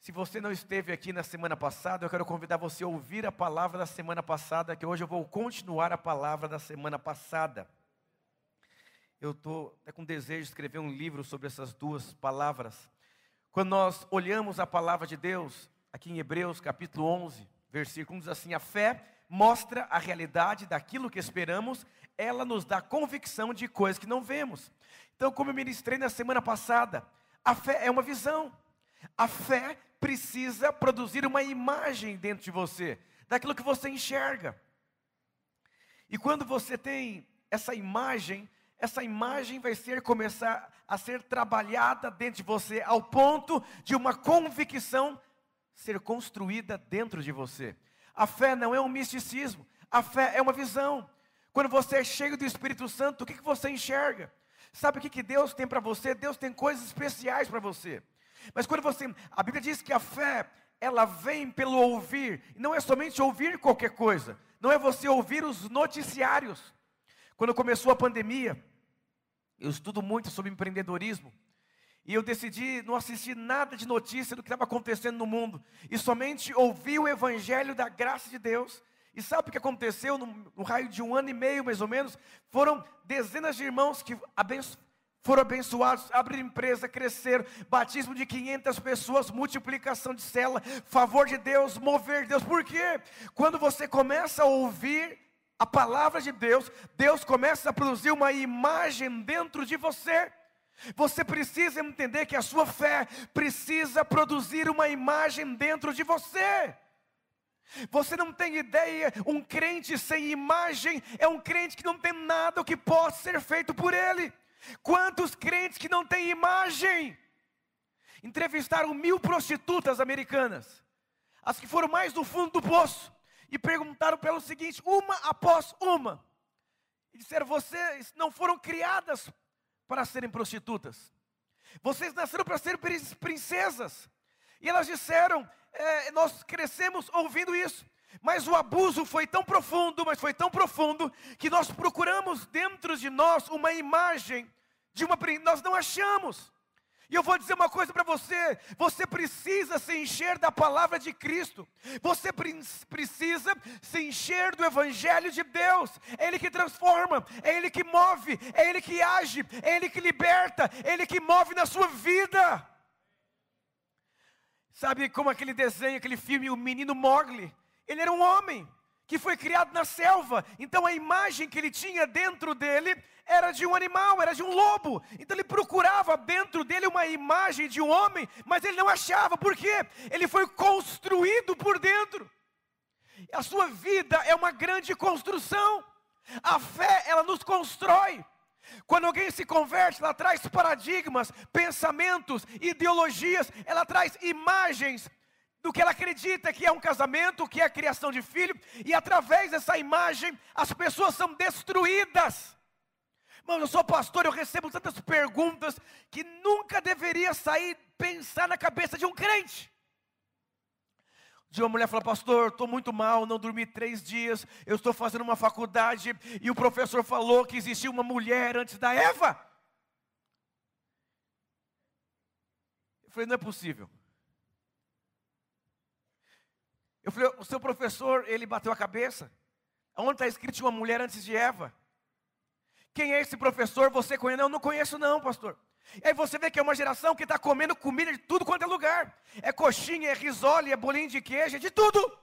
Se você não esteve aqui na semana passada, eu quero convidar você a ouvir a palavra da semana passada, que hoje eu vou continuar a palavra da semana passada. Eu estou até com desejo de escrever um livro sobre essas duas palavras. Quando nós olhamos a palavra de Deus, aqui em Hebreus capítulo 11, versículo 1 diz assim: A fé mostra a realidade daquilo que esperamos, ela nos dá convicção de coisas que não vemos. Então, como eu ministrei na semana passada, a fé é uma visão. A fé precisa produzir uma imagem dentro de você, daquilo que você enxerga. E quando você tem essa imagem, essa imagem vai ser começar a ser trabalhada dentro de você ao ponto de uma convicção ser construída dentro de você. A fé não é um misticismo, a fé é uma visão. Quando você é cheio do Espírito Santo, o que, que você enxerga? Sabe o que, que Deus tem para você? Deus tem coisas especiais para você. Mas quando você, a Bíblia diz que a fé, ela vem pelo ouvir, não é somente ouvir qualquer coisa, não é você ouvir os noticiários. Quando começou a pandemia, eu estudo muito sobre empreendedorismo, e eu decidi não assistir nada de notícia do que estava acontecendo no mundo, e somente ouvir o evangelho da graça de Deus. E sabe o que aconteceu no, no raio de um ano e meio, mais ou menos? Foram dezenas de irmãos que abençoaram foram abençoados, abriram empresa, cresceram, batismo de 500 pessoas, multiplicação de célula, favor de Deus, mover de Deus. Por quê? Quando você começa a ouvir a palavra de Deus, Deus começa a produzir uma imagem dentro de você. Você precisa entender que a sua fé precisa produzir uma imagem dentro de você. Você não tem ideia, um crente sem imagem é um crente que não tem nada que possa ser feito por ele. Quantos crentes que não têm imagem? Entrevistaram mil prostitutas americanas, as que foram mais do fundo do poço, e perguntaram pelo seguinte, uma após uma, e disseram: vocês não foram criadas para serem prostitutas, vocês nasceram para ser princesas. E elas disseram: é, nós crescemos ouvindo isso. Mas o abuso foi tão profundo, mas foi tão profundo, que nós procuramos dentro de nós uma imagem de uma nós não achamos. E eu vou dizer uma coisa para você: você precisa se encher da palavra de Cristo, você precisa se encher do Evangelho de Deus, é Ele que transforma, é Ele que move, é Ele que age, é Ele que liberta, é Ele que move na sua vida. Sabe como aquele desenho, aquele filme, o menino Mogli? Ele era um homem que foi criado na selva, então a imagem que ele tinha dentro dele era de um animal, era de um lobo. Então ele procurava dentro dele uma imagem de um homem, mas ele não achava, por quê? Ele foi construído por dentro. A sua vida é uma grande construção. A fé, ela nos constrói. Quando alguém se converte, ela traz paradigmas, pensamentos, ideologias, ela traz imagens do que ela acredita que é um casamento, que é a criação de filho, e através dessa imagem as pessoas são destruídas. Mano, eu sou pastor, eu recebo tantas perguntas que nunca deveria sair pensar na cabeça de um crente. De uma mulher fala, pastor, estou muito mal, não dormi três dias, eu estou fazendo uma faculdade e o professor falou que existia uma mulher antes da Eva. Eu falei, não é possível. Eu falei, o seu professor, ele bateu a cabeça? Onde está escrito uma mulher antes de Eva? Quem é esse professor? Você conhece? Não, não conheço não, pastor. E aí você vê que é uma geração que está comendo comida de tudo quanto é lugar. É coxinha, é risole, é bolinho de queijo, é de tudo.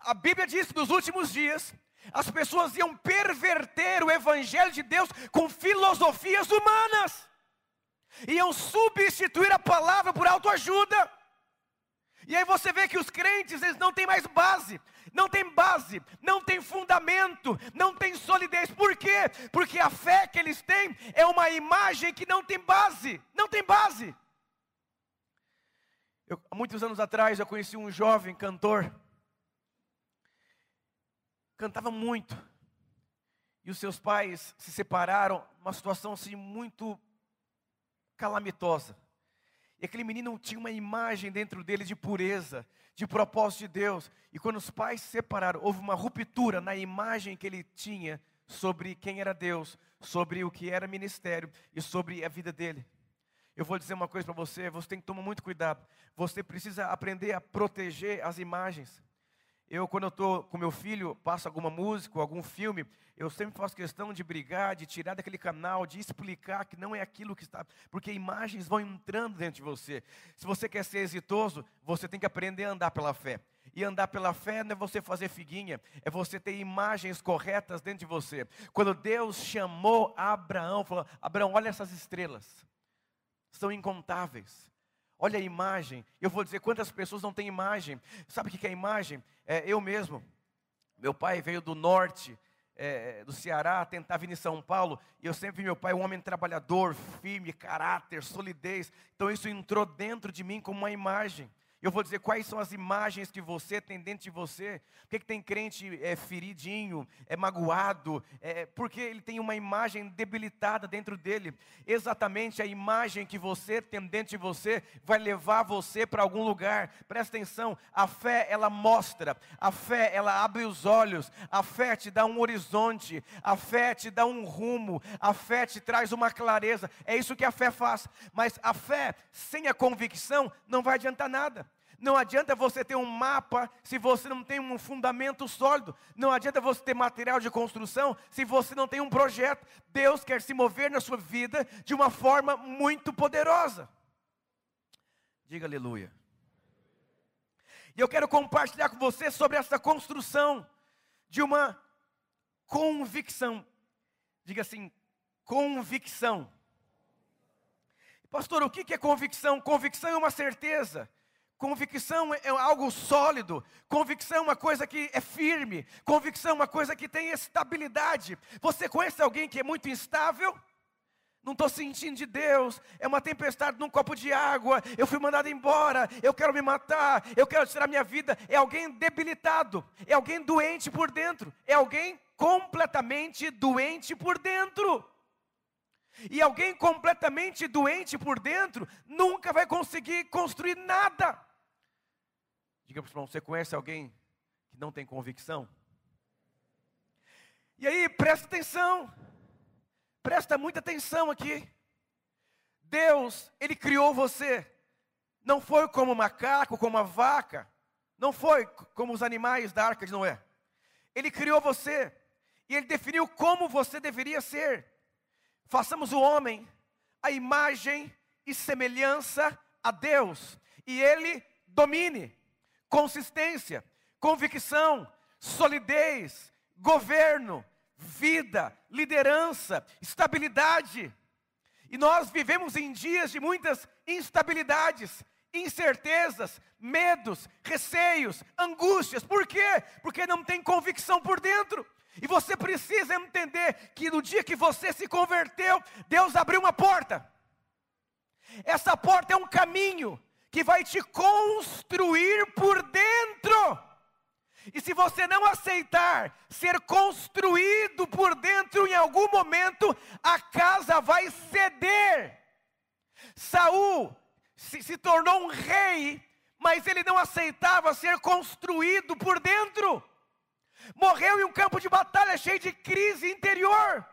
A Bíblia diz que nos últimos dias as pessoas iam perverter o evangelho de Deus com filosofias humanas. Iam substituir a palavra por autoajuda. E aí você vê que os crentes, eles não têm mais base, não tem base, não tem fundamento, não tem solidez. Por quê? Porque a fé que eles têm é uma imagem que não tem base, não tem base. Eu, há muitos anos atrás eu conheci um jovem cantor, cantava muito, e os seus pais se separaram, uma situação assim muito calamitosa. E aquele menino tinha uma imagem dentro dele de pureza, de propósito de Deus. E quando os pais se separaram, houve uma ruptura na imagem que ele tinha sobre quem era Deus, sobre o que era ministério e sobre a vida dele. Eu vou dizer uma coisa para você, você tem que tomar muito cuidado. Você precisa aprender a proteger as imagens. Eu, quando eu estou com meu filho, passo alguma música, algum filme, eu sempre faço questão de brigar, de tirar daquele canal, de explicar que não é aquilo que está. Porque imagens vão entrando dentro de você. Se você quer ser exitoso, você tem que aprender a andar pela fé. E andar pela fé não é você fazer figuinha, é você ter imagens corretas dentro de você. Quando Deus chamou Abraão, falou: Abraão, olha essas estrelas, são incontáveis. Olha a imagem. Eu vou dizer quantas pessoas não têm imagem. Sabe o que é imagem? É, eu mesmo. Meu pai veio do norte, é, do Ceará, tentar vir em São Paulo, e eu sempre vi meu pai um homem trabalhador, firme, caráter, solidez. Então isso entrou dentro de mim como uma imagem. Eu vou dizer quais são as imagens que você tem dentro de você. Por que, que tem crente é, feridinho, é magoado? É, porque ele tem uma imagem debilitada dentro dele. Exatamente a imagem que você tem dentro de você vai levar você para algum lugar. Presta atenção, a fé ela mostra, a fé ela abre os olhos, a fé te dá um horizonte, a fé te dá um rumo, a fé te traz uma clareza. É isso que a fé faz. Mas a fé sem a convicção não vai adiantar nada. Não adianta você ter um mapa se você não tem um fundamento sólido. Não adianta você ter material de construção se você não tem um projeto. Deus quer se mover na sua vida de uma forma muito poderosa. Diga aleluia. E eu quero compartilhar com você sobre essa construção de uma convicção. Diga assim, convicção. Pastor, o que é convicção? Convicção é uma certeza. Convicção é algo sólido, convicção é uma coisa que é firme, convicção é uma coisa que tem estabilidade. Você conhece alguém que é muito instável? Não estou sentindo de Deus, é uma tempestade num copo de água, eu fui mandado embora, eu quero me matar, eu quero tirar minha vida. É alguém debilitado, é alguém doente por dentro, é alguém completamente doente por dentro. E alguém completamente doente por dentro nunca vai conseguir construir nada. Diga para o irmão, você conhece alguém que não tem convicção? E aí, presta atenção. Presta muita atenção aqui. Deus, Ele criou você. Não foi como um macaco, como uma vaca. Não foi como os animais da arca de Noé. Ele criou você. E Ele definiu como você deveria ser. Façamos o homem a imagem e semelhança a Deus. E Ele domine consistência, convicção, solidez, governo, vida, liderança, estabilidade. E nós vivemos em dias de muitas instabilidades, incertezas, medos, receios, angústias. Por quê? Porque não tem convicção por dentro. E você precisa entender que no dia que você se converteu, Deus abriu uma porta. Essa porta é um caminho que vai te construir por dentro. E se você não aceitar ser construído por dentro em algum momento, a casa vai ceder. Saul se, se tornou um rei, mas ele não aceitava ser construído por dentro. Morreu em um campo de batalha cheio de crise interior.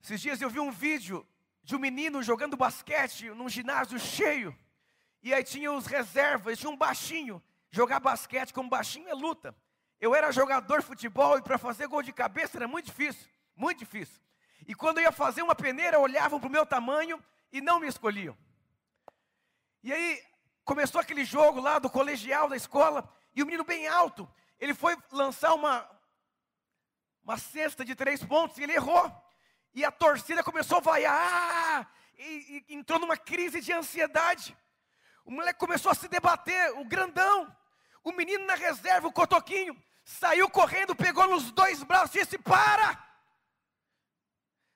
Esses dias eu vi um vídeo de um menino jogando basquete num ginásio cheio. E aí tinha os reservas, tinha um baixinho. Jogar basquete como baixinho é luta. Eu era jogador de futebol e para fazer gol de cabeça era muito difícil, muito difícil. E quando eu ia fazer uma peneira, olhavam para o meu tamanho e não me escolhiam. E aí começou aquele jogo lá do colegial da escola, e o menino bem alto, ele foi lançar uma, uma cesta de três pontos e ele errou. E a torcida começou a vaiar, e, e entrou numa crise de ansiedade. O moleque começou a se debater, o grandão, o menino na reserva, o cotoquinho, saiu correndo, pegou nos dois braços e disse: Para!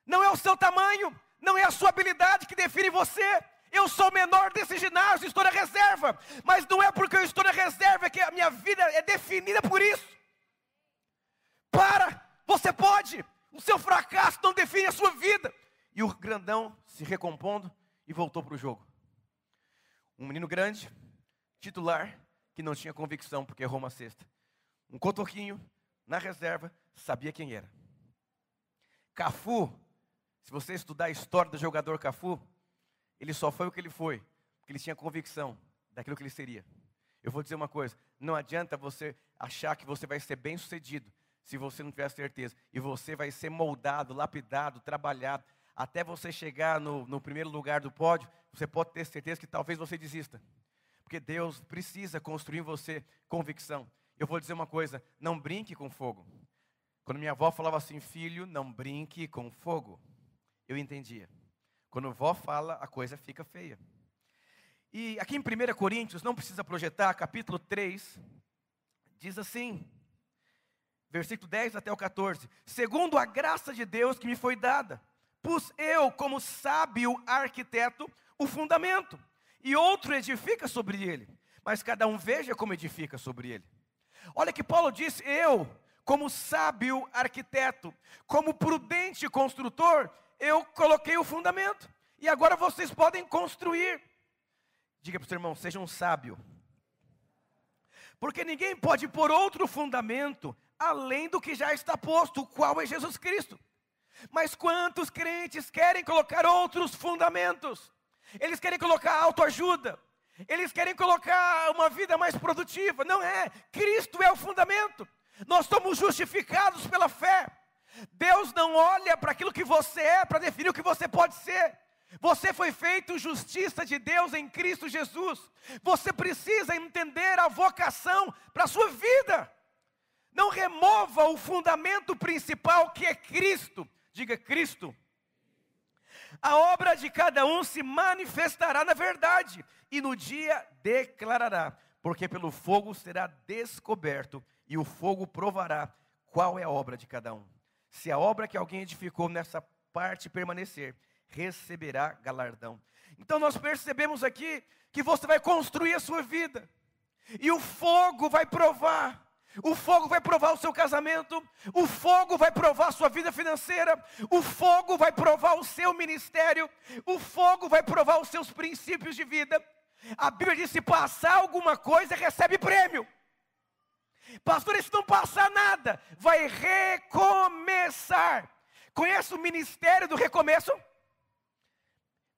Não é o seu tamanho, não é a sua habilidade que define você. Eu sou menor desse ginásio, estou na reserva. Mas não é porque eu estou na reserva que a minha vida é definida por isso. Para! Você pode! O seu fracasso não define a sua vida. E o grandão se recompondo e voltou para o jogo. Um menino grande, titular, que não tinha convicção porque errou uma cesta. Um cotoquinho, na reserva, sabia quem era. Cafu Se você estudar a história do jogador Cafu, ele só foi o que ele foi, porque ele tinha convicção daquilo que ele seria. Eu vou dizer uma coisa: não adianta você achar que você vai ser bem sucedido se você não tiver certeza. E você vai ser moldado, lapidado, trabalhado, até você chegar no, no primeiro lugar do pódio. Você pode ter certeza que talvez você desista, porque Deus precisa construir em você convicção. Eu vou dizer uma coisa: não brinque com fogo. Quando minha avó falava assim, filho, não brinque com fogo, eu entendia. Quando a fala, a coisa fica feia. E aqui em 1 Coríntios, não precisa projetar, capítulo 3, diz assim, versículo 10 até o 14: Segundo a graça de Deus que me foi dada, pus eu, como sábio arquiteto, o fundamento, e outro edifica sobre ele, mas cada um veja como edifica sobre ele. Olha que Paulo disse: Eu, como sábio arquiteto, como prudente construtor, eu coloquei o fundamento, e agora vocês podem construir. Diga para o seu irmão, seja um sábio. Porque ninguém pode pôr outro fundamento além do que já está posto, o qual é Jesus Cristo. Mas quantos crentes querem colocar outros fundamentos? Eles querem colocar autoajuda, eles querem colocar uma vida mais produtiva. Não é, Cristo é o fundamento. Nós somos justificados pela fé. Deus não olha para aquilo que você é para definir o que você pode ser. Você foi feito justiça de Deus em Cristo Jesus. Você precisa entender a vocação para a sua vida. Não remova o fundamento principal que é Cristo. Diga Cristo. A obra de cada um se manifestará na verdade, e no dia declarará, porque pelo fogo será descoberto, e o fogo provará qual é a obra de cada um. Se a obra que alguém edificou nessa parte permanecer, receberá galardão. Então nós percebemos aqui que você vai construir a sua vida, e o fogo vai provar. O fogo vai provar o seu casamento, o fogo vai provar a sua vida financeira, o fogo vai provar o seu ministério, o fogo vai provar os seus princípios de vida. A Bíblia diz: se passar alguma coisa, recebe prêmio. Pastor, se não passar nada, vai recomeçar. Conhece o ministério do recomeço?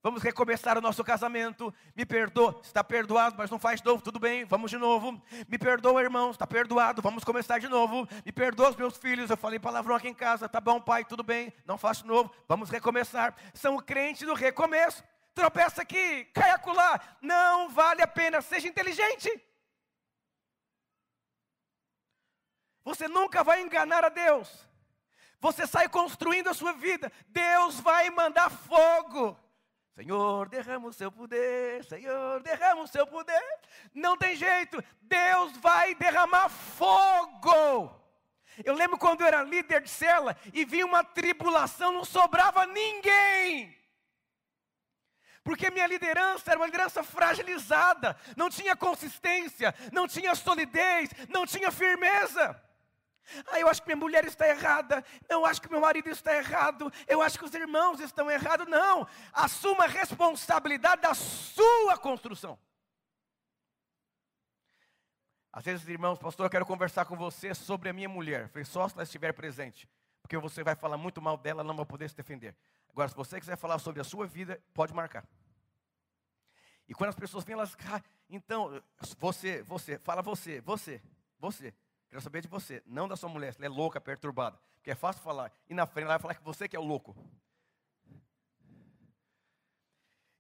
Vamos recomeçar o nosso casamento. Me perdoa, está perdoado, mas não faz novo, tudo bem, vamos de novo. Me perdoa, irmão, está perdoado, vamos começar de novo. Me perdoa os meus filhos, eu falei palavrão aqui em casa, tá bom, pai, tudo bem, não faço novo, vamos recomeçar. São crentes do recomeço. Tropeça aqui, cai acolá, não vale a pena, seja inteligente. Você nunca vai enganar a Deus. Você sai construindo a sua vida, Deus vai mandar fogo. Senhor, derrama o seu poder, Senhor, derrama o seu poder. Não tem jeito, Deus vai derramar fogo. Eu lembro quando eu era líder de cela e vi uma tribulação, não sobrava ninguém. Porque minha liderança era uma liderança fragilizada, não tinha consistência, não tinha solidez, não tinha firmeza. Ah, eu acho que minha mulher está errada. Eu acho que meu marido está errado. Eu acho que os irmãos estão errados. Não. Assuma a responsabilidade da sua construção. Às vezes, irmãos, pastor, eu quero conversar com você sobre a minha mulher. falei, só se ela estiver presente. Porque você vai falar muito mal dela, não vai poder se defender. Agora, se você quiser falar sobre a sua vida, pode marcar. E quando as pessoas vêm, elas. Ah, então, você, você, fala você, você, você. Quero saber de você, não da sua mulher, se ela é louca, perturbada. Porque é fácil falar. E na frente ela vai falar que você que é o louco.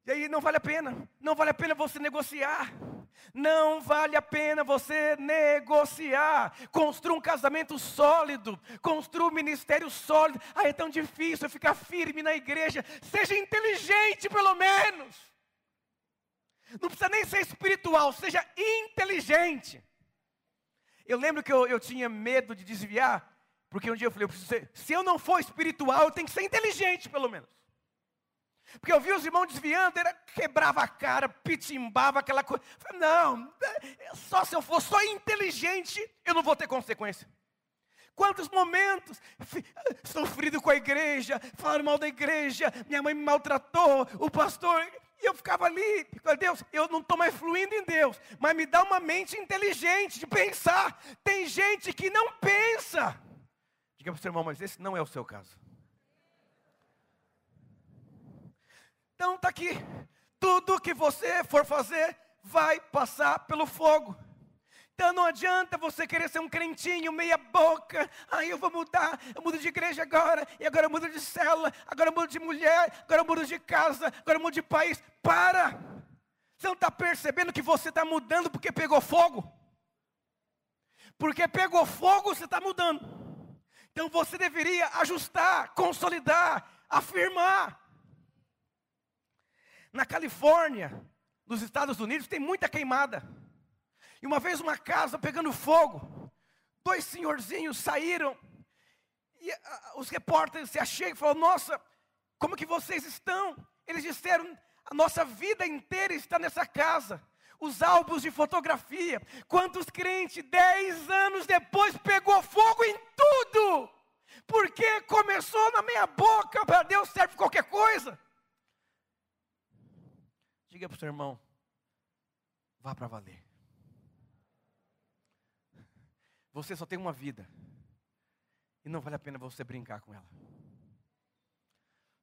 E aí não vale a pena. Não vale a pena você negociar. Não vale a pena você negociar. Construa um casamento sólido. Construa um ministério sólido. Ah, é tão difícil ficar firme na igreja. Seja inteligente, pelo menos. Não precisa nem ser espiritual, seja inteligente. Eu lembro que eu, eu tinha medo de desviar, porque um dia eu falei, eu ser, se eu não for espiritual, eu tenho que ser inteligente pelo menos. Porque eu vi os irmãos desviando, era, quebrava a cara, pitimbava aquela coisa. Não, é, só se eu for só inteligente, eu não vou ter consequência. Quantos momentos sofrido com a igreja, falaram mal da igreja, minha mãe me maltratou, o pastor. E eu ficava ali, Deus, eu não estou mais fluindo em Deus, mas me dá uma mente inteligente de pensar. Tem gente que não pensa. Diga para o seu irmão, mas esse não é o seu caso. Então está aqui. Tudo que você for fazer vai passar pelo fogo. Então não adianta você querer ser um crentinho, meia boca. Aí eu vou mudar, eu mudo de igreja agora, e agora eu mudo de célula, agora eu mudo de mulher, agora eu mudo de casa, agora eu mudo de país. Para! Você não está percebendo que você está mudando porque pegou fogo? Porque pegou fogo, você está mudando. Então você deveria ajustar, consolidar, afirmar. Na Califórnia, nos Estados Unidos, tem muita queimada. E uma vez uma casa pegando fogo, dois senhorzinhos saíram e uh, os repórteres se achegam e falaram: Nossa, como que vocês estão? Eles disseram: A nossa vida inteira está nessa casa. Os álbuns de fotografia. Quantos crentes, dez anos depois, pegou fogo em tudo? Porque começou na minha boca, para Deus serve qualquer coisa. Diga para o seu irmão, vá para valer. Você só tem uma vida. E não vale a pena você brincar com ela.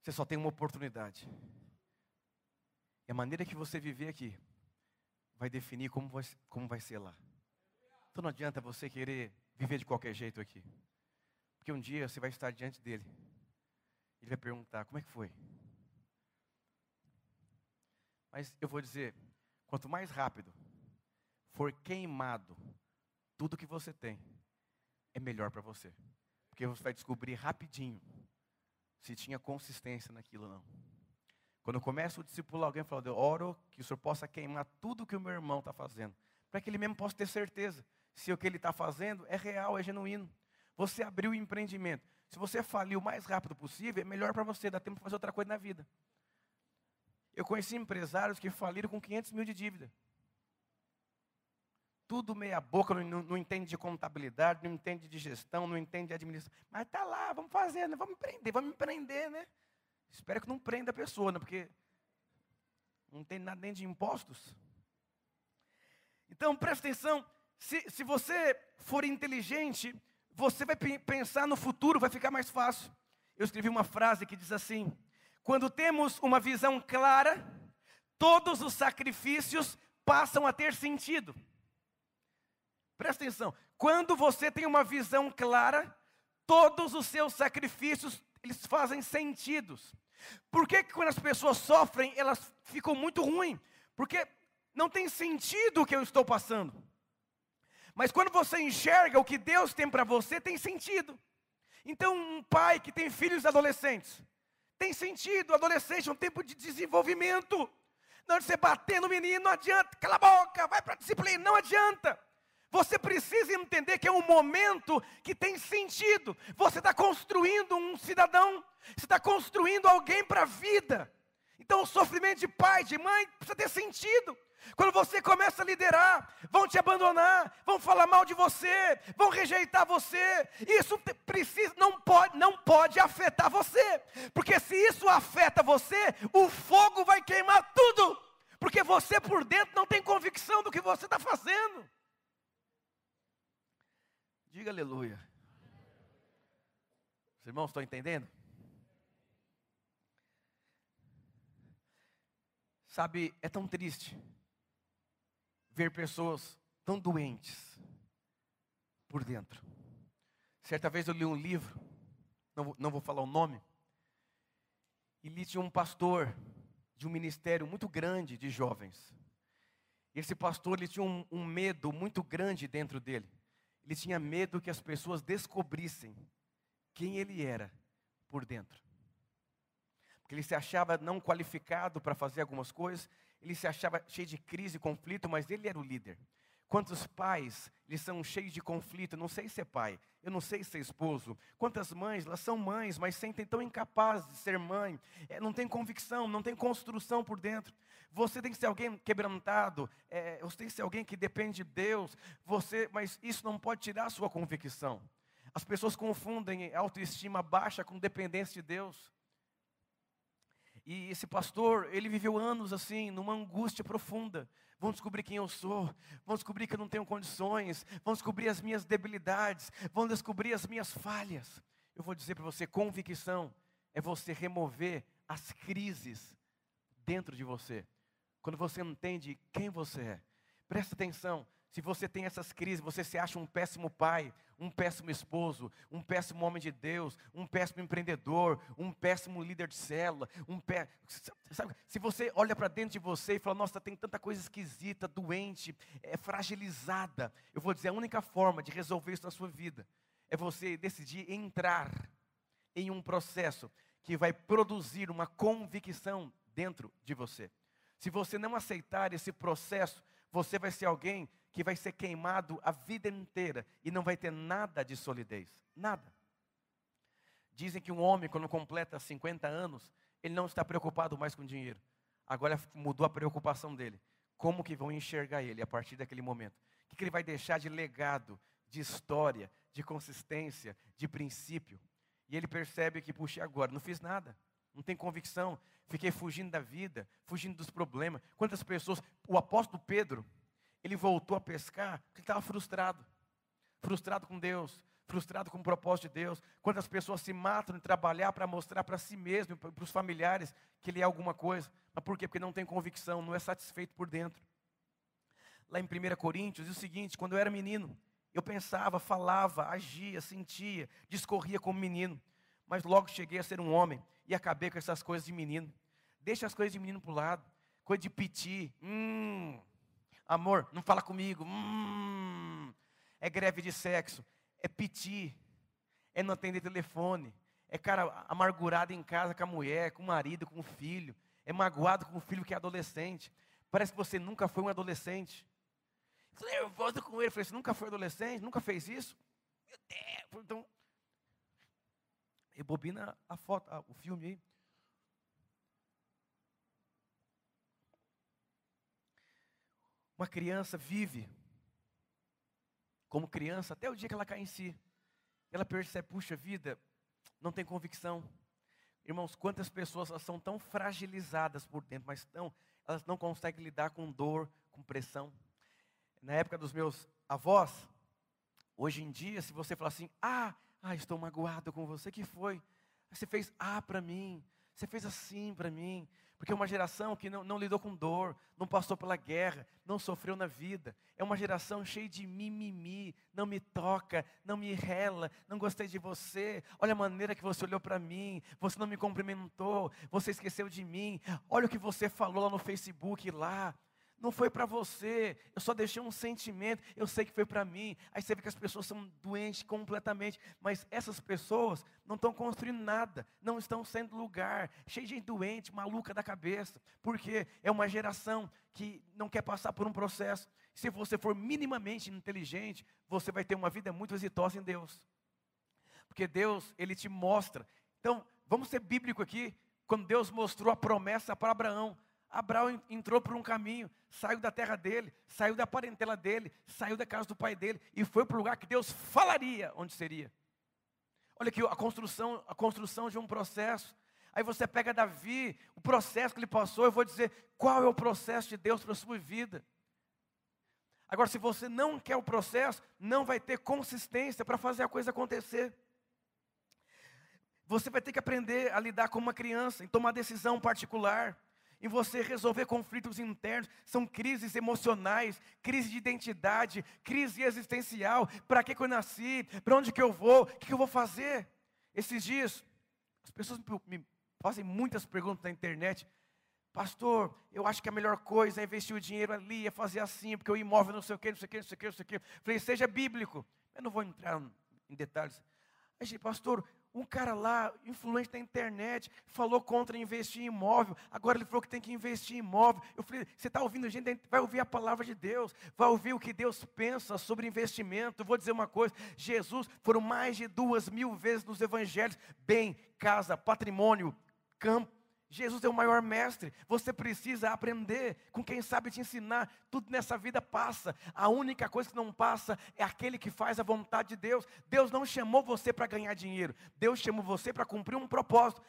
Você só tem uma oportunidade. E a maneira que você viver aqui vai definir como vai, como vai ser lá. Então não adianta você querer viver de qualquer jeito aqui. Porque um dia você vai estar diante dele. Ele vai perguntar: como é que foi? Mas eu vou dizer: quanto mais rápido for queimado tudo que você tem é melhor para você. Porque você vai descobrir rapidinho se tinha consistência naquilo ou não. Quando eu começo o discípulo, alguém fala, eu oro que o Senhor possa queimar tudo que o meu irmão está fazendo. Para que ele mesmo possa ter certeza se o que ele está fazendo é real, é genuíno. Você abriu o empreendimento. Se você falir o mais rápido possível, é melhor para você, dá tempo para fazer outra coisa na vida. Eu conheci empresários que faliram com 500 mil de dívida tudo meia boca, não, não, entende de contabilidade, não entende de gestão, não entende de administração. Mas está lá, vamos fazer, né? vamos empreender, vamos empreender, né? Espero que não prenda a pessoa, né? Porque não tem nada nem de impostos. Então, presta atenção, se, se você for inteligente, você vai pensar no futuro, vai ficar mais fácil. Eu escrevi uma frase que diz assim: quando temos uma visão clara, todos os sacrifícios passam a ter sentido. Presta atenção. Quando você tem uma visão clara, todos os seus sacrifícios, eles fazem sentidos. Por que, que quando as pessoas sofrem, elas ficam muito ruins? Porque não tem sentido o que eu estou passando. Mas quando você enxerga o que Deus tem para você, tem sentido. Então, um pai que tem filhos adolescentes, tem sentido. Adolescente é um tempo de desenvolvimento. Não de você bater no menino, não adianta. Cala a boca, vai para a disciplina, não adianta. Você precisa entender que é um momento que tem sentido. Você está construindo um cidadão, você está construindo alguém para a vida. Então, o sofrimento de pai, de mãe, precisa ter sentido. Quando você começa a liderar, vão te abandonar, vão falar mal de você, vão rejeitar você. Isso precisa, não pode, não pode afetar você, porque se isso afeta você, o fogo vai queimar tudo, porque você por dentro não tem convicção do que você está fazendo. Diga aleluia. Os irmãos estão entendendo? Sabe, é tão triste ver pessoas tão doentes por dentro. Certa vez eu li um livro, não, não vou falar o nome, e li de um pastor de um ministério muito grande de jovens. Esse pastor ele tinha um, um medo muito grande dentro dele. Ele tinha medo que as pessoas descobrissem quem ele era por dentro. Porque ele se achava não qualificado para fazer algumas coisas, ele se achava cheio de crise e conflito, mas ele era o líder. Quantos pais, eles são cheios de conflito, eu não sei ser pai, eu não sei ser esposo. Quantas mães, elas são mães, mas sentem tão incapazes de ser mãe, é, não tem convicção, não tem construção por dentro. Você tem que ser alguém quebrantado, é, você tem que ser alguém que depende de Deus, você, mas isso não pode tirar a sua convicção. As pessoas confundem autoestima baixa com dependência de Deus. E esse pastor, ele viveu anos assim, numa angústia profunda vão descobrir quem eu sou, vão descobrir que eu não tenho condições, vão descobrir as minhas debilidades, vão descobrir as minhas falhas. Eu vou dizer para você: convicção é você remover as crises dentro de você. Quando você entende quem você é. Presta atenção, se você tem essas crises, você se acha um péssimo pai, um péssimo esposo, um péssimo homem de Deus, um péssimo empreendedor, um péssimo líder de célula, um pé, sabe? Se você olha para dentro de você e fala, nossa, tem tanta coisa esquisita, doente, é fragilizada. Eu vou dizer, a única forma de resolver isso na sua vida é você decidir entrar em um processo que vai produzir uma convicção dentro de você. Se você não aceitar esse processo, você vai ser alguém que vai ser queimado a vida inteira e não vai ter nada de solidez. Nada. Dizem que um homem, quando completa 50 anos, ele não está preocupado mais com dinheiro. Agora mudou a preocupação dele. Como que vão enxergar ele a partir daquele momento? O que ele vai deixar de legado, de história, de consistência, de princípio? E ele percebe que, puxa, agora não fiz nada, não tem convicção, fiquei fugindo da vida, fugindo dos problemas. Quantas pessoas, o apóstolo Pedro, ele voltou a pescar porque estava frustrado. Frustrado com Deus, frustrado com o propósito de Deus. Quantas pessoas se matam em trabalhar para mostrar para si mesmo, para os familiares, que ele é alguma coisa. Mas por quê? Porque não tem convicção, não é satisfeito por dentro. Lá em 1 Coríntios, diz o seguinte: quando eu era menino, eu pensava, falava, agia, sentia, discorria como menino. Mas logo cheguei a ser um homem e acabei com essas coisas de menino. Deixa as coisas de menino para o lado. Coisa de piti. Hum, Amor, não fala comigo. Hum, é greve de sexo. É piti. É não atender telefone. É cara amargurado em casa com a mulher, com o marido, com o filho. É magoado com o filho que é adolescente. Parece que você nunca foi um adolescente. Estou nervoso com ele. falei, você nunca foi adolescente? Nunca fez isso? Meu Deus. Então, rebobina a foto, o filme aí. Uma criança vive como criança até o dia que ela cai em si. Ela percebe, puxa vida, não tem convicção. Irmãos, quantas pessoas elas são tão fragilizadas por dentro, mas tão, elas não conseguem lidar com dor, com pressão. Na época dos meus avós, hoje em dia, se você falar assim, ah, ah estou magoado com você, que foi? Você fez ah para mim, você fez assim para mim, porque é uma geração que não, não, lidou com dor, não passou pela guerra, não sofreu na vida. É uma geração cheia de mimimi, não me toca, não me rela, não gostei de você. Olha a maneira que você olhou para mim, você não me cumprimentou, você esqueceu de mim. Olha o que você falou lá no Facebook lá. Não foi para você, eu só deixei um sentimento, eu sei que foi para mim. Aí você vê que as pessoas são doentes completamente, mas essas pessoas não estão construindo nada, não estão sendo lugar, cheio de gente doente, maluca da cabeça, porque é uma geração que não quer passar por um processo. Se você for minimamente inteligente, você vai ter uma vida muito exitosa em Deus. Porque Deus, Ele te mostra. Então, vamos ser bíblico aqui. Quando Deus mostrou a promessa para Abraão, Abraão entrou por um caminho, saiu da terra dele, saiu da parentela dele, saiu da casa do pai dele e foi para o lugar que Deus falaria onde seria. Olha aqui a construção, a construção de um processo. Aí você pega Davi, o processo que ele passou, eu vou dizer qual é o processo de Deus para a sua vida. Agora, se você não quer o processo, não vai ter consistência para fazer a coisa acontecer. Você vai ter que aprender a lidar com uma criança, em tomar decisão particular em você resolver conflitos internos, são crises emocionais, crise de identidade, crise existencial. Para que, que eu nasci? Para onde que eu vou? O que, que eu vou fazer? Esses dias, as pessoas me fazem muitas perguntas na internet. Pastor, eu acho que a melhor coisa é investir o dinheiro ali, é fazer assim, porque o imóvel não sei o que, não sei o que, não sei o que, não sei o que. Falei, seja bíblico. Eu não vou entrar em detalhes. Aí, pastor, um cara lá, influente na internet, falou contra investir em imóvel. Agora ele falou que tem que investir em imóvel. Eu falei, você está ouvindo gente, vai ouvir a palavra de Deus, vai ouvir o que Deus pensa sobre investimento. Vou dizer uma coisa: Jesus foram mais de duas mil vezes nos evangelhos, bem, casa, patrimônio, campo Jesus é o maior mestre. Você precisa aprender com quem sabe te ensinar. Tudo nessa vida passa. A única coisa que não passa é aquele que faz a vontade de Deus. Deus não chamou você para ganhar dinheiro. Deus chamou você para cumprir um propósito.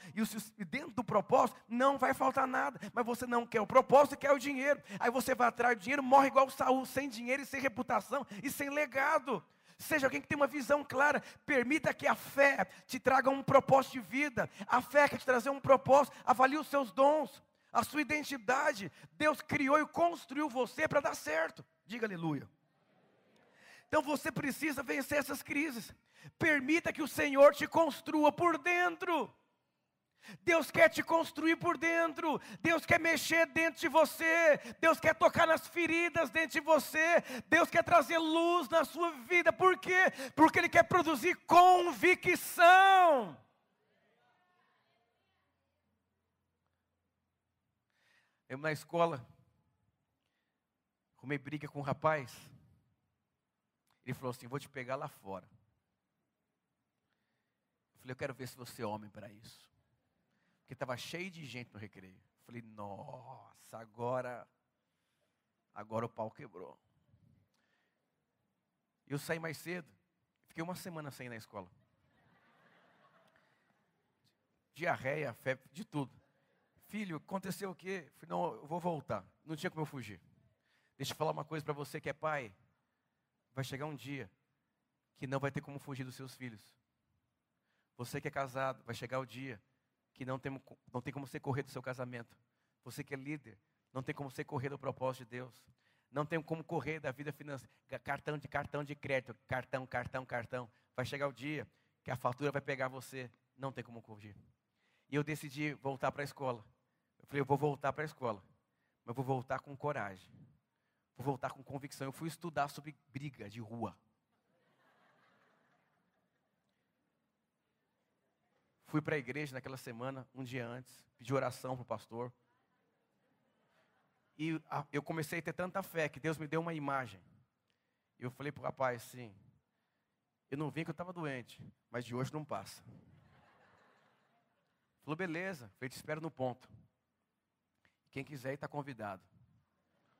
E dentro do propósito não vai faltar nada. Mas você não quer o propósito e quer o dinheiro. Aí você vai atrás do dinheiro, morre igual Saul, sem dinheiro e sem reputação e sem legado. Seja alguém que tem uma visão clara. Permita que a fé te traga um propósito de vida. A fé quer te trazer um propósito. Avalie os seus dons. a sua identidade. Deus criou e construiu você para dar certo. Diga aleluia. Então você precisa vencer essas crises. Permita que o Senhor te construa por dentro. Deus quer te construir por dentro, Deus quer mexer dentro de você, Deus quer tocar nas feridas dentro de você, Deus quer trazer luz na sua vida, por quê? Porque Ele quer produzir convicção. Eu na escola, arrumei briga com um rapaz. Ele falou assim: Vou te pegar lá fora. Eu falei: Eu quero ver se você é homem para isso. Porque estava cheio de gente no recreio. Falei: Nossa, agora. Agora o pau quebrou. Eu saí mais cedo. Fiquei uma semana sem ir na escola. Diarreia, febre, de tudo. Filho, aconteceu o quê? Falei, não, eu vou voltar. Não tinha como eu fugir. Deixa eu falar uma coisa para você que é pai. Vai chegar um dia que não vai ter como fugir dos seus filhos. Você que é casado, vai chegar o dia que não tem, não tem como você correr do seu casamento. Você que é líder, não tem como você correr do propósito de Deus. Não tem como correr da vida financeira. Cartão de cartão de crédito, cartão, cartão, cartão. Vai chegar o dia que a fatura vai pegar você. Não tem como fugir. E eu decidi voltar para a escola. Eu falei, eu vou voltar para a escola, mas vou voltar com coragem. Vou voltar com convicção. Eu fui estudar sobre briga de rua. Fui para a igreja naquela semana, um dia antes, pedi oração para o pastor. E eu comecei a ter tanta fé que Deus me deu uma imagem. Eu falei para o rapaz assim: Eu não vim que eu estava doente, mas de hoje não passa. Falou, beleza, eu te espero no ponto. Quem quiser está convidado.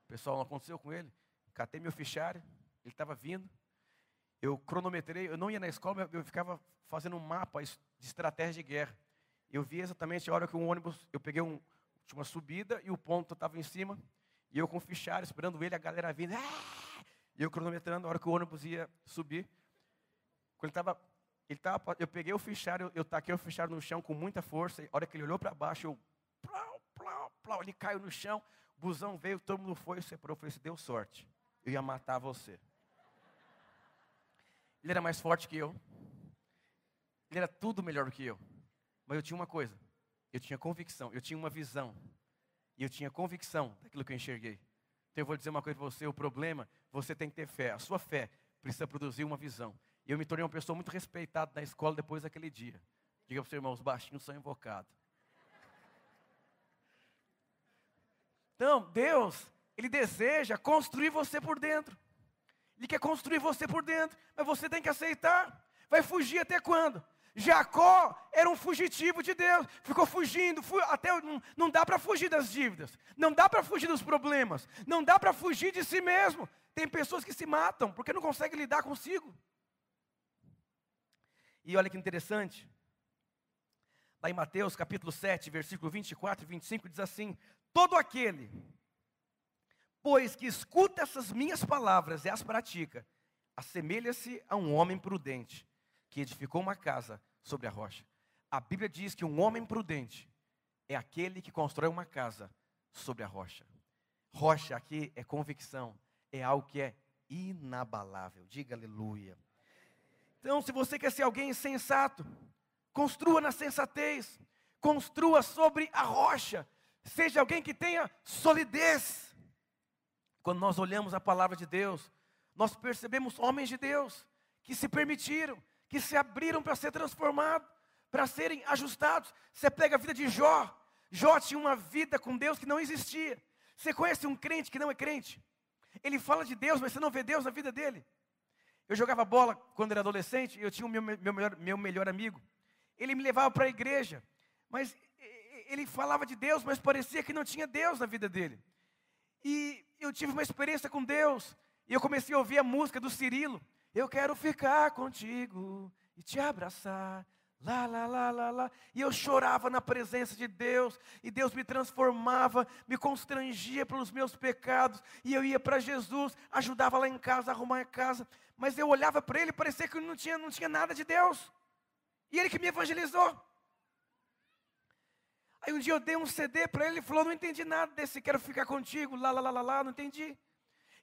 O pessoal não aconteceu com ele. Catei meu fichário, ele estava vindo. Eu cronometrei, eu não ia na escola, eu ficava fazendo um mapa de estratégia de guerra. Eu vi exatamente a hora que um ônibus, eu peguei um, tinha uma subida e o ponto estava em cima. E eu com o fichário, esperando ele, a galera vindo. Ah! E eu cronometrando a hora que o ônibus ia subir. Quando ele estava ele tava, eu peguei o fichário, eu taquei o fichário no chão com muita força. A hora que ele olhou para baixo, eu. Plau, plau, plau, ele caiu no chão. O busão veio, todo mundo foi, separou. Falei: Você deu sorte. Eu ia matar você. Ele era mais forte que eu. Ele era tudo melhor do que eu. Mas eu tinha uma coisa: eu tinha convicção, eu tinha uma visão. E eu tinha convicção daquilo que eu enxerguei. Então eu vou dizer uma coisa para você: o problema, você tem que ter fé. A sua fé precisa produzir uma visão. E eu me tornei uma pessoa muito respeitada na escola depois daquele dia. Diga para o seu irmão, os baixinhos são invocados. Então, Deus, Ele deseja construir você por dentro. Ele quer construir você por dentro, mas você tem que aceitar. Vai fugir até quando? Jacó era um fugitivo de Deus, ficou fugindo, fu até não, não dá para fugir das dívidas, não dá para fugir dos problemas, não dá para fugir de si mesmo. Tem pessoas que se matam porque não conseguem lidar consigo. E olha que interessante. Lá em Mateus capítulo 7, versículo 24 e 25, diz assim: Todo aquele, pois que escuta essas minhas palavras e as pratica, assemelha-se a um homem prudente, que edificou uma casa sobre a rocha. A Bíblia diz que um homem prudente é aquele que constrói uma casa sobre a rocha. Rocha aqui é convicção, é algo que é inabalável. Diga aleluia. Então, se você quer ser alguém sensato, construa na sensatez, construa sobre a rocha, seja alguém que tenha solidez. Quando nós olhamos a palavra de Deus, nós percebemos homens de Deus que se permitiram, que se abriram para ser transformados, para serem ajustados. Você pega a vida de Jó, Jó tinha uma vida com Deus que não existia. Você conhece um crente que não é crente? Ele fala de Deus, mas você não vê Deus na vida dele. Eu jogava bola quando era adolescente, eu tinha o meu, meu, melhor, meu melhor amigo. Ele me levava para a igreja, mas ele falava de Deus, mas parecia que não tinha Deus na vida dele. E eu tive uma experiência com Deus, e eu comecei a ouvir a música do Cirilo. Eu quero ficar contigo e te abraçar. Lá, lá, lá, lá, lá. E eu chorava na presença de Deus, e Deus me transformava, me constrangia pelos meus pecados, e eu ia para Jesus, ajudava lá em casa, arrumar a casa, mas eu olhava para ele e parecia que não tinha, não tinha nada de Deus. E ele que me evangelizou. Aí um dia eu dei um CD para ele, ele falou: Não entendi nada desse, quero ficar contigo, lá, lá, lá, lá, lá, não entendi.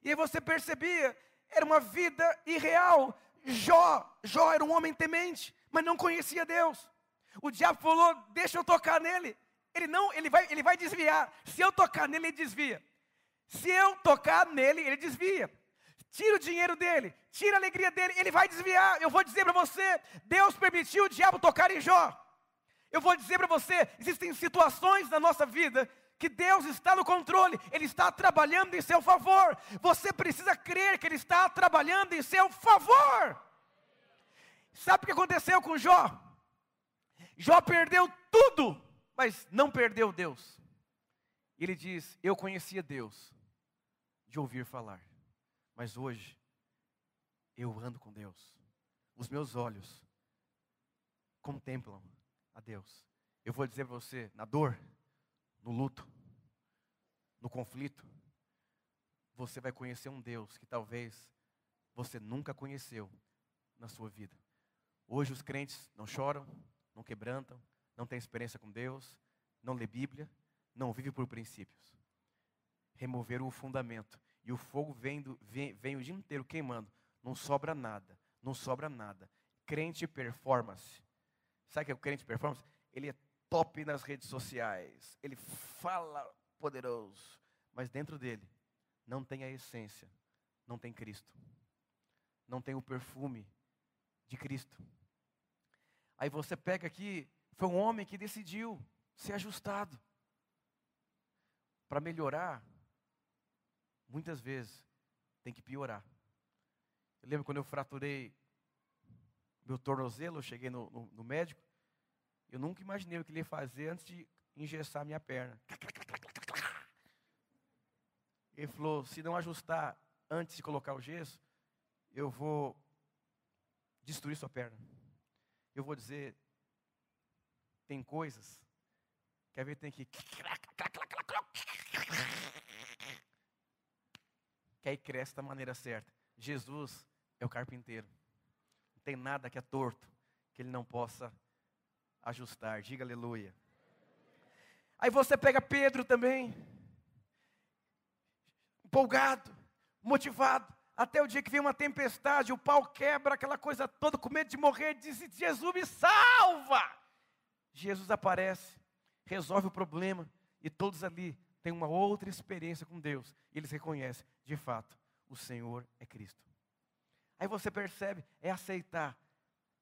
E aí você percebia, era uma vida irreal. Jó, Jó era um homem temente, mas não conhecia Deus. O diabo falou: Deixa eu tocar nele. Ele não, ele vai, ele vai desviar. Se eu tocar nele, ele desvia. Se eu tocar nele, ele desvia. Tira o dinheiro dele, tira a alegria dele, ele vai desviar. Eu vou dizer para você: Deus permitiu o diabo tocar em Jó. Eu vou dizer para você: existem situações na nossa vida que Deus está no controle, Ele está trabalhando em seu favor. Você precisa crer que Ele está trabalhando em seu favor. Sabe o que aconteceu com Jó? Jó perdeu tudo, mas não perdeu Deus. Ele diz: Eu conhecia Deus de ouvir falar, mas hoje eu ando com Deus. Os meus olhos contemplam a Deus. Eu vou dizer para você, na dor, no luto, no conflito, você vai conhecer um Deus que talvez você nunca conheceu na sua vida. Hoje os crentes não choram, não quebrantam, não têm experiência com Deus, não lê Bíblia, não vive por princípios. Removeram o fundamento e o fogo vem, do, vem, vem o dia inteiro queimando, não sobra nada, não sobra nada. Crente performance Sabe o que é o crente performance? Ele é top nas redes sociais, ele fala poderoso, mas dentro dele não tem a essência, não tem Cristo, não tem o perfume de Cristo. Aí você pega aqui, foi um homem que decidiu ser ajustado. Para melhorar, muitas vezes tem que piorar. Eu lembro quando eu fraturei meu tornozelo, eu cheguei no, no, no médico, eu nunca imaginei o que ele ia fazer antes de engessar minha perna. Ele falou: se não ajustar antes de colocar o gesso, eu vou destruir sua perna. Eu vou dizer: tem coisas que a gente tem que. Que aí cresce da maneira certa. Jesus é o carpinteiro tem nada que é torto que ele não possa ajustar. Diga aleluia. Aí você pega Pedro também, empolgado, motivado, até o dia que vem uma tempestade, o pau quebra, aquela coisa toda, com medo de morrer, diz: Jesus me salva! Jesus aparece, resolve o problema, e todos ali têm uma outra experiência com Deus, e eles reconhecem, de fato, o Senhor é Cristo. Aí você percebe, é aceitar.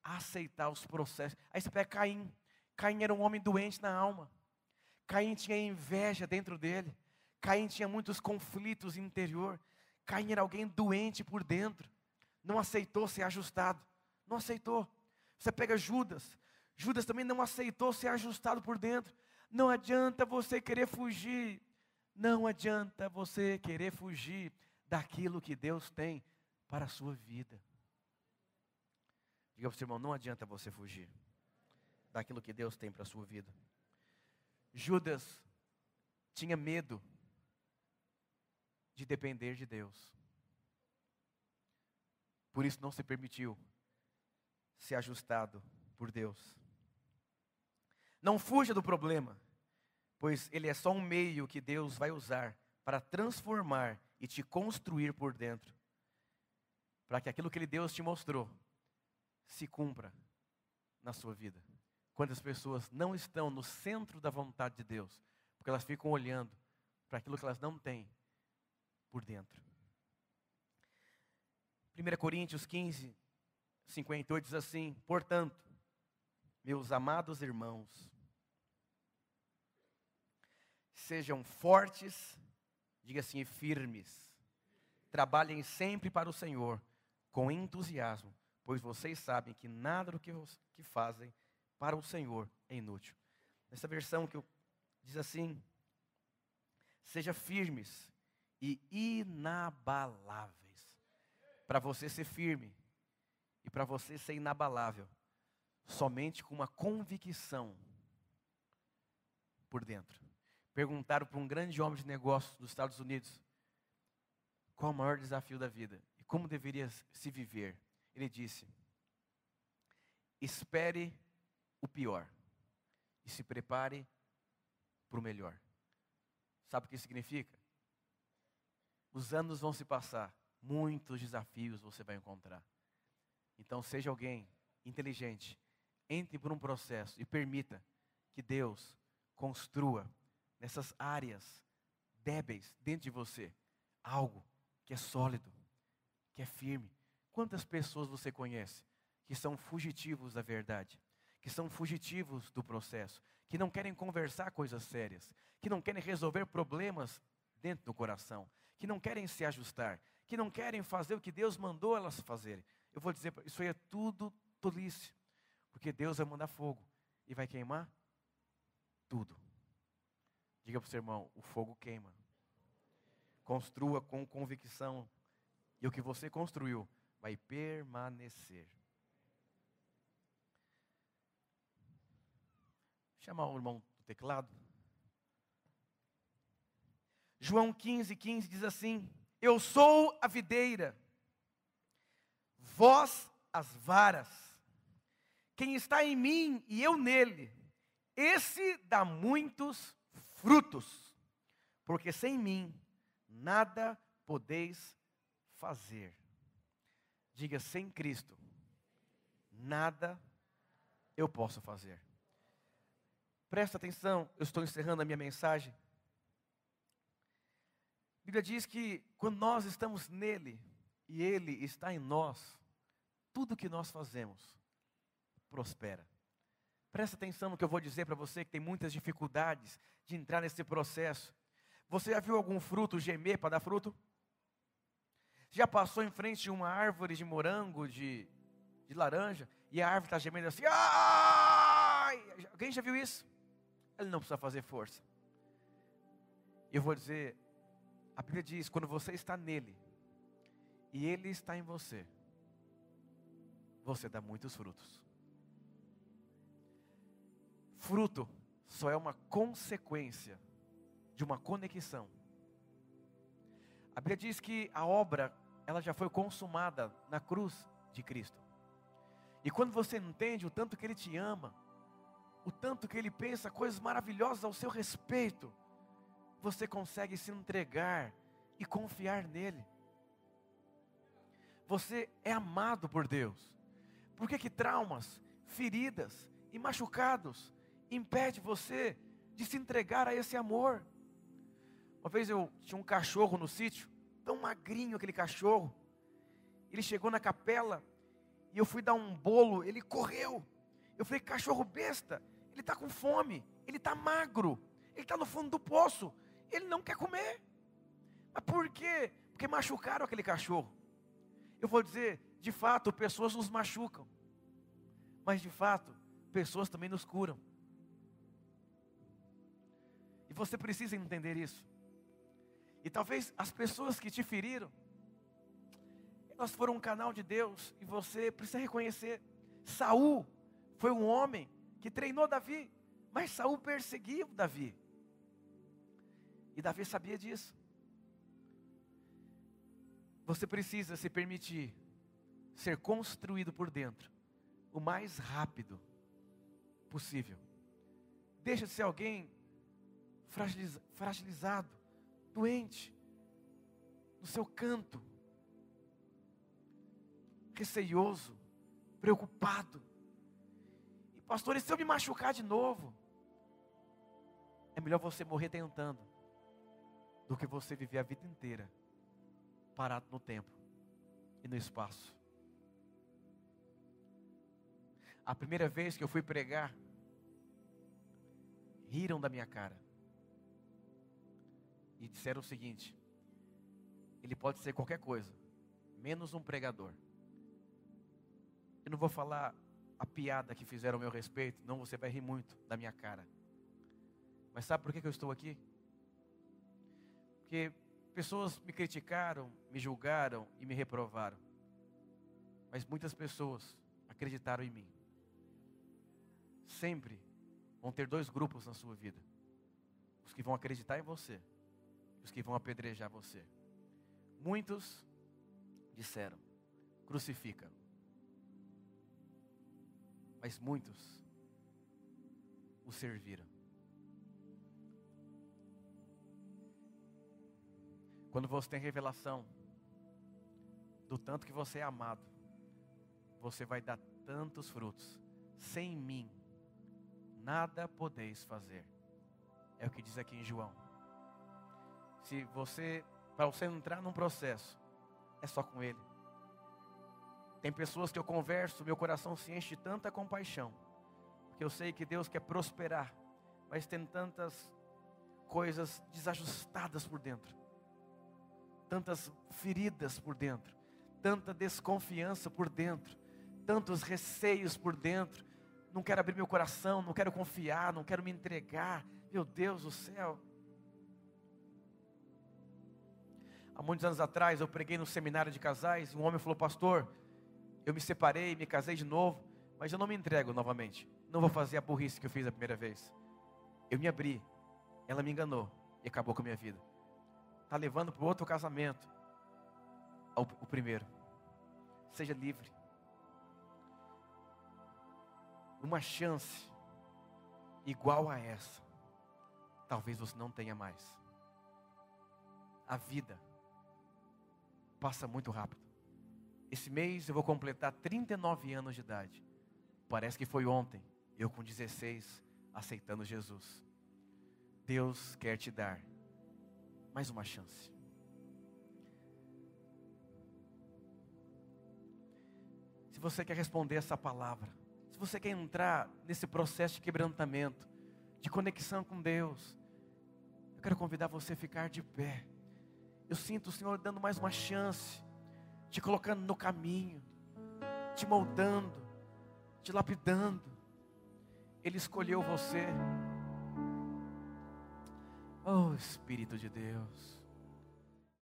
Aceitar os processos. Aí você pega Caim. Caim era um homem doente na alma. Caim tinha inveja dentro dele. Caim tinha muitos conflitos interior. Caim era alguém doente por dentro. Não aceitou ser ajustado. Não aceitou. Você pega Judas. Judas também não aceitou ser ajustado por dentro. Não adianta você querer fugir. Não adianta você querer fugir daquilo que Deus tem para a sua vida. Diga para o seu irmão: não adianta você fugir daquilo que Deus tem para a sua vida. Judas tinha medo de depender de Deus. Por isso não se permitiu ser ajustado por Deus. Não fuja do problema, pois ele é só um meio que Deus vai usar para transformar e te construir por dentro para que aquilo que ele Deus te mostrou se cumpra na sua vida. Quantas pessoas não estão no centro da vontade de Deus, porque elas ficam olhando para aquilo que elas não têm por dentro. 1 Coríntios 15, 58 diz assim: Portanto, meus amados irmãos, sejam fortes, diga assim, firmes, trabalhem sempre para o Senhor com entusiasmo, pois vocês sabem que nada do que, fazem para o Senhor é inútil. Nessa versão que eu, diz assim: seja firmes e inabaláveis. Para você ser firme e para você ser inabalável, somente com uma convicção por dentro. Perguntaram para um grande homem de negócios dos Estados Unidos qual o maior desafio da vida como deveria se viver. Ele disse: espere o pior e se prepare para o melhor. Sabe o que significa? Os anos vão se passar, muitos desafios você vai encontrar. Então, seja alguém inteligente, entre por um processo e permita que Deus construa nessas áreas débeis dentro de você algo que é sólido, que é firme. Quantas pessoas você conhece que são fugitivos da verdade, que são fugitivos do processo, que não querem conversar coisas sérias, que não querem resolver problemas dentro do coração, que não querem se ajustar, que não querem fazer o que Deus mandou elas fazerem. Eu vou dizer, isso aí é tudo tolice, porque Deus vai mandar fogo e vai queimar tudo. Diga para o seu irmão: o fogo queima. Construa com convicção, e o que você construiu vai permanecer. Chamar o irmão do teclado. João 15, 15 diz assim: Eu sou a videira, vós as varas. Quem está em mim e eu nele, esse dá muitos frutos, porque sem mim nada podeis fazer. Diga sem Cristo, nada eu posso fazer. Presta atenção, eu estou encerrando a minha mensagem. A Bíblia diz que quando nós estamos nele e ele está em nós, tudo que nós fazemos prospera. Presta atenção no que eu vou dizer para você que tem muitas dificuldades de entrar nesse processo. Você já viu algum fruto gemer para dar fruto? Já passou em frente a uma árvore de morango, de, de laranja, e a árvore está gemendo assim? Ai! Alguém já viu isso? Ele não precisa fazer força. Eu vou dizer, a Bíblia diz: quando você está nele e ele está em você, você dá muitos frutos. Fruto só é uma consequência de uma conexão. A Bíblia diz que a obra, ela já foi consumada na cruz de Cristo. E quando você entende o tanto que Ele te ama, o tanto que Ele pensa coisas maravilhosas ao seu respeito, você consegue se entregar e confiar nele. Você é amado por Deus. Por que, que traumas, feridas e machucados impede você de se entregar a esse amor. Uma vez eu tinha um cachorro no sítio, tão magrinho aquele cachorro. Ele chegou na capela e eu fui dar um bolo, ele correu. Eu falei, cachorro besta, ele está com fome, ele está magro, ele está no fundo do poço, ele não quer comer. Mas por quê? Porque machucaram aquele cachorro. Eu vou dizer, de fato, pessoas nos machucam, mas de fato, pessoas também nos curam você precisa entender isso. E talvez as pessoas que te feriram, elas foram um canal de Deus e você precisa reconhecer. Saul foi um homem que treinou Davi, mas Saul perseguiu Davi. E Davi sabia disso. Você precisa se permitir ser construído por dentro o mais rápido possível. Deixa de ser alguém fragilizado, doente, no seu canto, receioso, preocupado. E pastor, e se eu me machucar de novo? É melhor você morrer tentando do que você viver a vida inteira parado no tempo e no espaço. A primeira vez que eu fui pregar, riram da minha cara e disseram o seguinte: ele pode ser qualquer coisa, menos um pregador. Eu não vou falar a piada que fizeram ao meu respeito, não você vai rir muito da minha cara. Mas sabe por que eu estou aqui? Porque pessoas me criticaram, me julgaram e me reprovaram. Mas muitas pessoas acreditaram em mim. Sempre vão ter dois grupos na sua vida: os que vão acreditar em você os que vão apedrejar você. Muitos disseram: crucifica. Mas muitos o serviram. Quando você tem revelação do tanto que você é amado, você vai dar tantos frutos. Sem mim, nada podeis fazer. É o que diz aqui em João. Se você, para você entrar num processo, é só com Ele. Tem pessoas que eu converso, meu coração se enche de tanta compaixão, porque eu sei que Deus quer prosperar, mas tem tantas coisas desajustadas por dentro, tantas feridas por dentro, tanta desconfiança por dentro, tantos receios por dentro. Não quero abrir meu coração, não quero confiar, não quero me entregar. Meu Deus do céu. Há muitos anos atrás eu preguei no seminário de casais, um homem falou: "Pastor, eu me separei, me casei de novo, mas eu não me entrego novamente. Não vou fazer a burrice que eu fiz a primeira vez. Eu me abri, ela me enganou e acabou com a minha vida. Está levando para outro casamento. O primeiro. Seja livre. Uma chance igual a essa, talvez você não tenha mais. A vida passa muito rápido. Esse mês eu vou completar 39 anos de idade. Parece que foi ontem, eu com 16, aceitando Jesus. Deus quer te dar mais uma chance. Se você quer responder essa palavra, se você quer entrar nesse processo de quebrantamento, de conexão com Deus, eu quero convidar você a ficar de pé. Eu sinto o Senhor dando mais uma chance, te colocando no caminho, te moldando, te lapidando. Ele escolheu você. Oh Espírito de Deus.